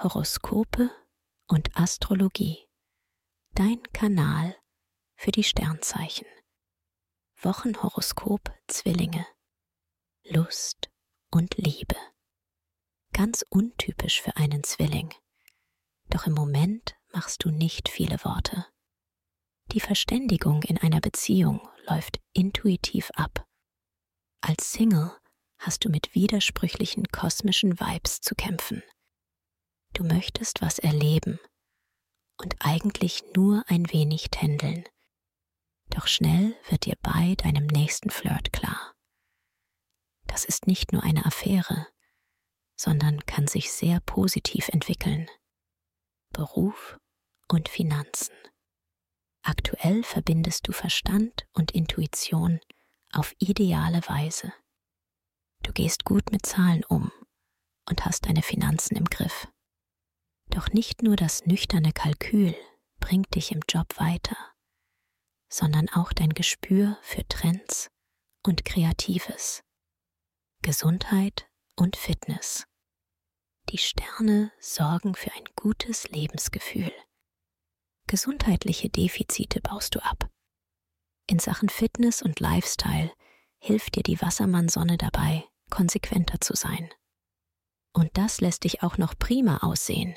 Horoskope und Astrologie. Dein Kanal für die Sternzeichen. Wochenhoroskop Zwillinge. Lust und Liebe. Ganz untypisch für einen Zwilling. Doch im Moment machst du nicht viele Worte. Die Verständigung in einer Beziehung läuft intuitiv ab. Als Single hast du mit widersprüchlichen kosmischen Vibes zu kämpfen. Du möchtest was erleben und eigentlich nur ein wenig tändeln. Doch schnell wird dir bei deinem nächsten Flirt klar. Das ist nicht nur eine Affäre, sondern kann sich sehr positiv entwickeln. Beruf und Finanzen. Aktuell verbindest du Verstand und Intuition auf ideale Weise. Du gehst gut mit Zahlen um und hast deine Finanzen im Griff. Doch nicht nur das nüchterne Kalkül bringt dich im Job weiter, sondern auch dein Gespür für Trends und Kreatives, Gesundheit und Fitness. Die Sterne sorgen für ein gutes Lebensgefühl. Gesundheitliche Defizite baust du ab. In Sachen Fitness und Lifestyle hilft dir die Wassermannsonne dabei, konsequenter zu sein. Und das lässt dich auch noch prima aussehen.